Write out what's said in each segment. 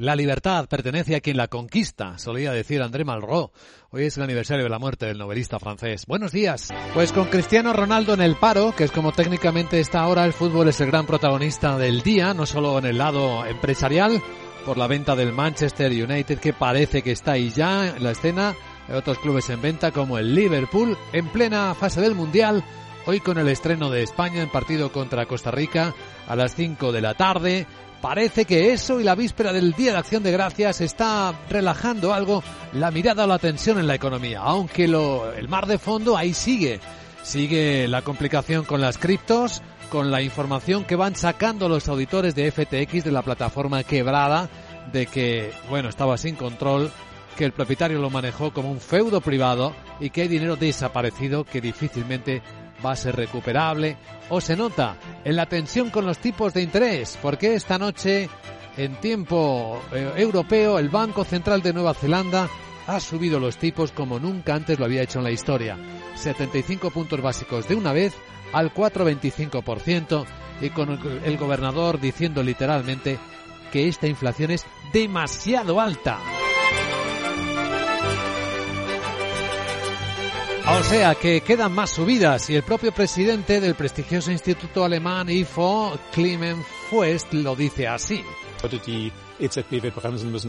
La libertad pertenece a quien la conquista, solía decir André Malraux. Hoy es el aniversario de la muerte del novelista francés. Buenos días. Pues con Cristiano Ronaldo en el paro, que es como técnicamente está ahora, el fútbol es el gran protagonista del día, no solo en el lado empresarial, por la venta del Manchester United, que parece que está ahí ya en la escena, hay otros clubes en venta como el Liverpool, en plena fase del Mundial, hoy con el estreno de España en partido contra Costa Rica a las 5 de la tarde. Parece que eso y la víspera del Día de Acción de Gracias está relajando algo la mirada o la tensión en la economía, aunque el mar de fondo ahí sigue. Sigue la complicación con las criptos, con la información que van sacando los auditores de FTX de la plataforma quebrada, de que, bueno, estaba sin control, que el propietario lo manejó como un feudo privado y que hay dinero desaparecido que difícilmente va a ser recuperable o se nota en la tensión con los tipos de interés, porque esta noche en tiempo eh, europeo el Banco Central de Nueva Zelanda ha subido los tipos como nunca antes lo había hecho en la historia. 75 puntos básicos de una vez al 4,25% y con el gobernador diciendo literalmente que esta inflación es demasiado alta. O sea que quedan más subidas y el propio presidente del prestigioso instituto alemán IFO, Clement Fuest, lo dice así.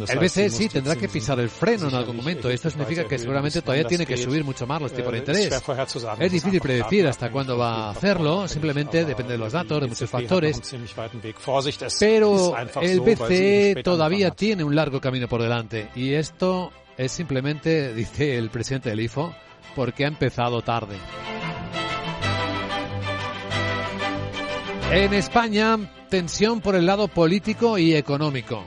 El BCE sí tendrá que pisar el freno en algún momento. Esto significa que seguramente todavía tiene que subir mucho más los tipos de interés. Es difícil predecir hasta cuándo va a hacerlo. Simplemente depende de los datos, de muchos factores. Pero el BCE todavía tiene un largo camino por delante. Y esto es simplemente, dice el presidente del IFO, porque ha empezado tarde. En España, tensión por el lado político y económico.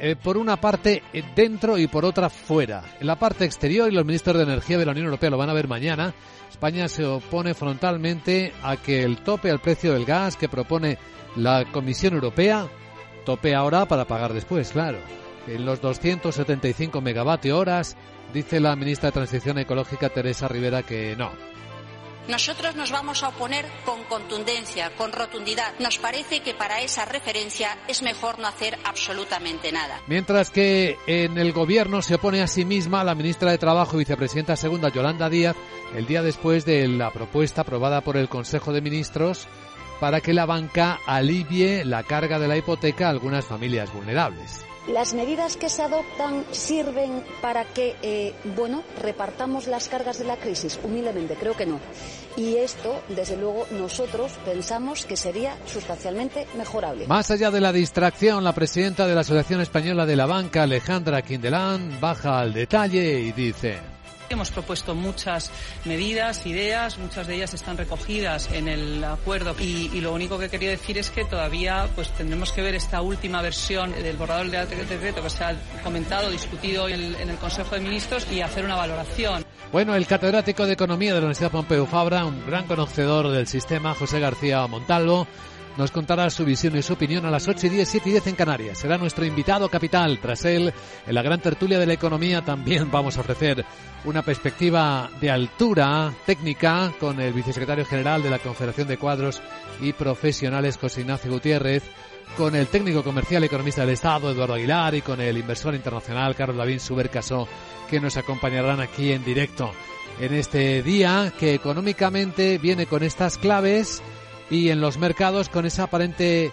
Eh, por una parte eh, dentro y por otra fuera. En la parte exterior, y los ministros de Energía de la Unión Europea lo van a ver mañana, España se opone frontalmente a que el tope al precio del gas que propone la Comisión Europea, tope ahora para pagar después, claro. En los 275 megavatios horas Dice la ministra de Transición Ecológica, Teresa Rivera, que no. Nosotros nos vamos a oponer con contundencia, con rotundidad. Nos parece que para esa referencia es mejor no hacer absolutamente nada. Mientras que en el gobierno se opone a sí misma la ministra de Trabajo y vicepresidenta segunda Yolanda Díaz el día después de la propuesta aprobada por el Consejo de Ministros para que la banca alivie la carga de la hipoteca a algunas familias vulnerables. ¿Las medidas que se adoptan sirven para que, eh, bueno, repartamos las cargas de la crisis? Humildemente, creo que no. Y esto, desde luego, nosotros pensamos que sería sustancialmente mejorable. Más allá de la distracción, la presidenta de la Asociación Española de la Banca, Alejandra Quindelán, baja al detalle y dice. Hemos propuesto muchas medidas, ideas, muchas de ellas están recogidas en el acuerdo y, lo único que quería decir es que todavía pues tendremos que ver esta última versión del borrador del decreto que se ha comentado, discutido en el, Consejo de Ministros y hacer una valoración. Bueno, el catedrático de Economía de la Universidad Pompeu Fabra, un gran conocedor del sistema, José García Montalvo, nos contará su visión y su opinión a las 8 y 10, 7 y 10 en Canarias. Será nuestro invitado capital. Tras él, en la gran tertulia de la economía también vamos a ofrecer una perspectiva de altura técnica con el vicesecretario general de la Confederación de Cuadros y Profesionales, José Ignacio Gutiérrez, con el técnico comercial y economista del Estado, Eduardo Aguilar, y con el inversor internacional, Carlos David Subercaso, que nos acompañarán aquí en directo en este día que económicamente viene con estas claves y en los mercados con ese aparente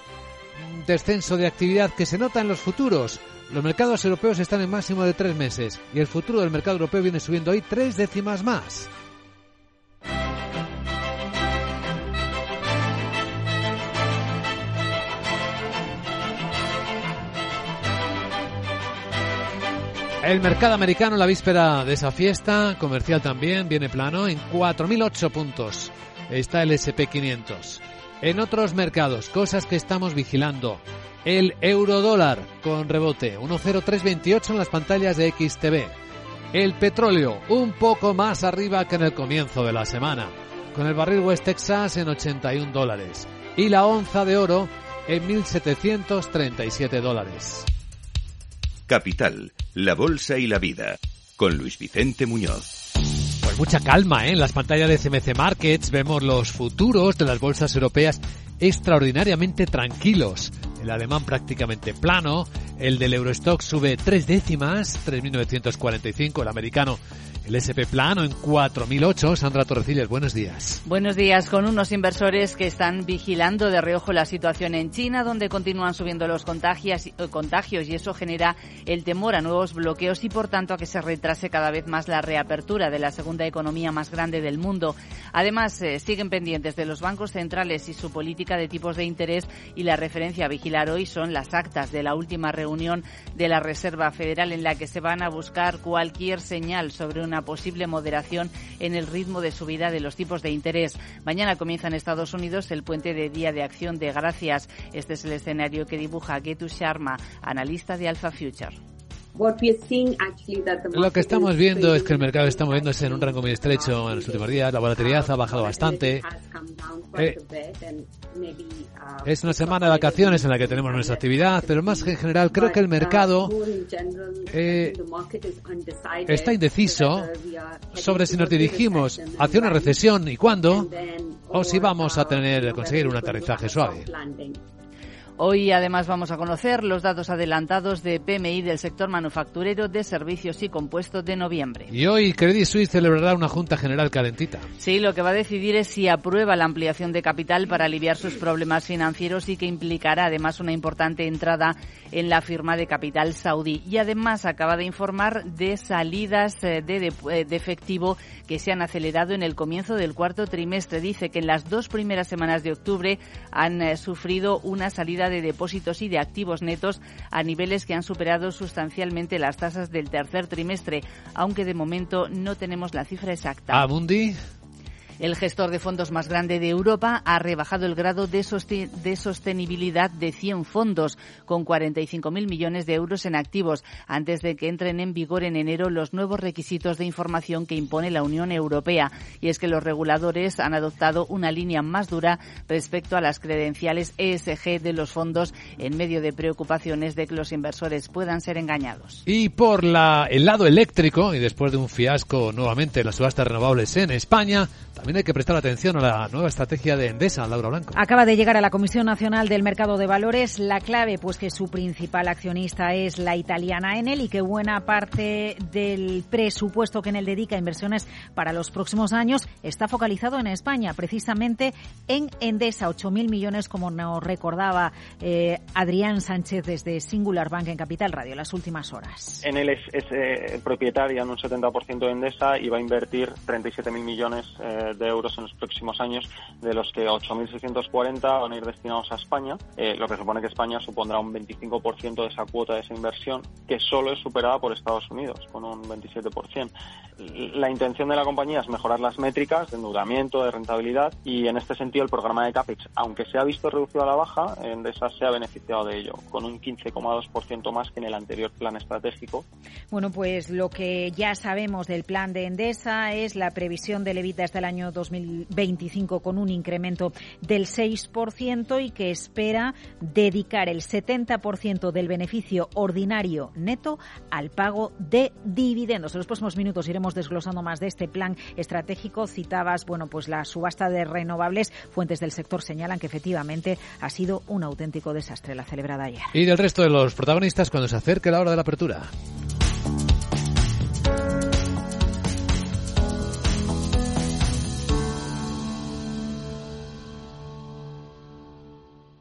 descenso de actividad que se nota en los futuros. Los mercados europeos están en máximo de tres meses y el futuro del mercado europeo viene subiendo hoy tres décimas más. El mercado americano, la víspera de esa fiesta comercial también, viene plano en 4.008 puntos está el SP500. En otros mercados, cosas que estamos vigilando. El eurodólar con rebote, 10328 en las pantallas de XTV. El petróleo, un poco más arriba que en el comienzo de la semana, con el barril West Texas en 81 dólares. Y la onza de oro en 1.737 dólares. Capital, la Bolsa y la Vida, con Luis Vicente Muñoz mucha calma ¿eh? en las pantallas de CMC Markets. Vemos los futuros de las bolsas europeas extraordinariamente tranquilos. El alemán prácticamente plano, El del Eurostock sube tres décimas, 3.945. El americano el SP plano en 4.008. Sandra Torrecillas, buenos días. Buenos días. Con unos inversores que están vigilando de reojo la situación en China, donde continúan subiendo los contagios, eh, contagios y eso genera el temor a nuevos bloqueos y, por tanto, a que se retrase cada vez más la reapertura de la segunda economía más grande del mundo. Además, eh, siguen pendientes de los bancos centrales y su política de tipos de interés y la referencia a vigilar hoy son las actas de la última reunión de la Reserva Federal en la que se van a buscar cualquier señal sobre una posible moderación en el ritmo de subida de los tipos de interés. Mañana comienza en Estados Unidos el puente de Día de Acción de Gracias. Este es el escenario que dibuja Getu Sharma, analista de Alpha Future. Lo que estamos viendo es que el mercado está moviéndose en un rango muy estrecho en los últimos días. La volatilidad ha bajado bastante. Eh, es una semana de vacaciones en la que tenemos nuestra actividad, pero más en general creo que el mercado eh, está indeciso sobre si nos dirigimos hacia una recesión y cuándo, o si vamos a tener conseguir un aterrizaje suave. Hoy además vamos a conocer los datos adelantados de PMI del sector manufacturero de servicios y compuestos de noviembre. Y hoy Credit Suisse celebrará una junta general calentita. Sí, lo que va a decidir es si aprueba la ampliación de capital para aliviar sus problemas financieros y que implicará además una importante entrada en la firma de capital saudí. Y además acaba de informar de salidas eh, de, eh, de efectivo que se han acelerado en el comienzo del cuarto trimestre. Dice que en las dos primeras semanas de octubre han eh, sufrido una salida de depósitos y de activos netos a niveles que han superado sustancialmente las tasas del tercer trimestre, aunque de momento no tenemos la cifra exacta. Mundi. El gestor de fondos más grande de Europa ha rebajado el grado de, sostenibilidad de 100 fondos, con 45.000 millones de euros en activos, antes de que entren en vigor en enero los nuevos requisitos de información que impone la Unión Europea. Y es que los reguladores han adoptado una línea más dura respecto a las credenciales ESG de los fondos en medio de preocupaciones de que los inversores puedan ser engañados. Y por el lado eléctrico, y después de un fiasco nuevamente en las subastas renovables en España, también hay que prestar atención a la nueva estrategia de Endesa, Laura Blanco. Acaba de llegar a la Comisión Nacional del Mercado de Valores la clave, pues que su principal accionista es la italiana Enel y que buena parte del presupuesto que Enel dedica a inversiones para los próximos años está focalizado en España, precisamente en Endesa, 8.000 millones, como nos recordaba eh, Adrián Sánchez desde Singular Bank en Capital Radio las últimas horas. Enel es, es eh, propietaria en un 70% de Endesa y va a invertir 37.000 millones eh, de euros en los próximos años, de los que 8.640 van a ir destinados a España, eh, lo que supone que España supondrá un 25% de esa cuota de esa inversión, que solo es superada por Estados Unidos, con un 27%. La intención de la compañía es mejorar las métricas de endeudamiento, de rentabilidad, y en este sentido el programa de CAPEX, aunque se ha visto reducido a la baja, Endesa se ha beneficiado de ello, con un 15,2% más que en el anterior plan estratégico. Bueno, pues lo que ya sabemos del plan de Endesa es la previsión de levita hasta el año 2025 con un incremento del 6% y que espera dedicar el 70% del beneficio ordinario neto al pago de dividendos. En los próximos minutos iremos desglosando más de este plan estratégico. Citabas, bueno, pues la subasta de renovables. Fuentes del sector señalan que efectivamente ha sido un auténtico desastre la celebrada ayer. Y del resto de los protagonistas cuando se acerque la hora de la apertura.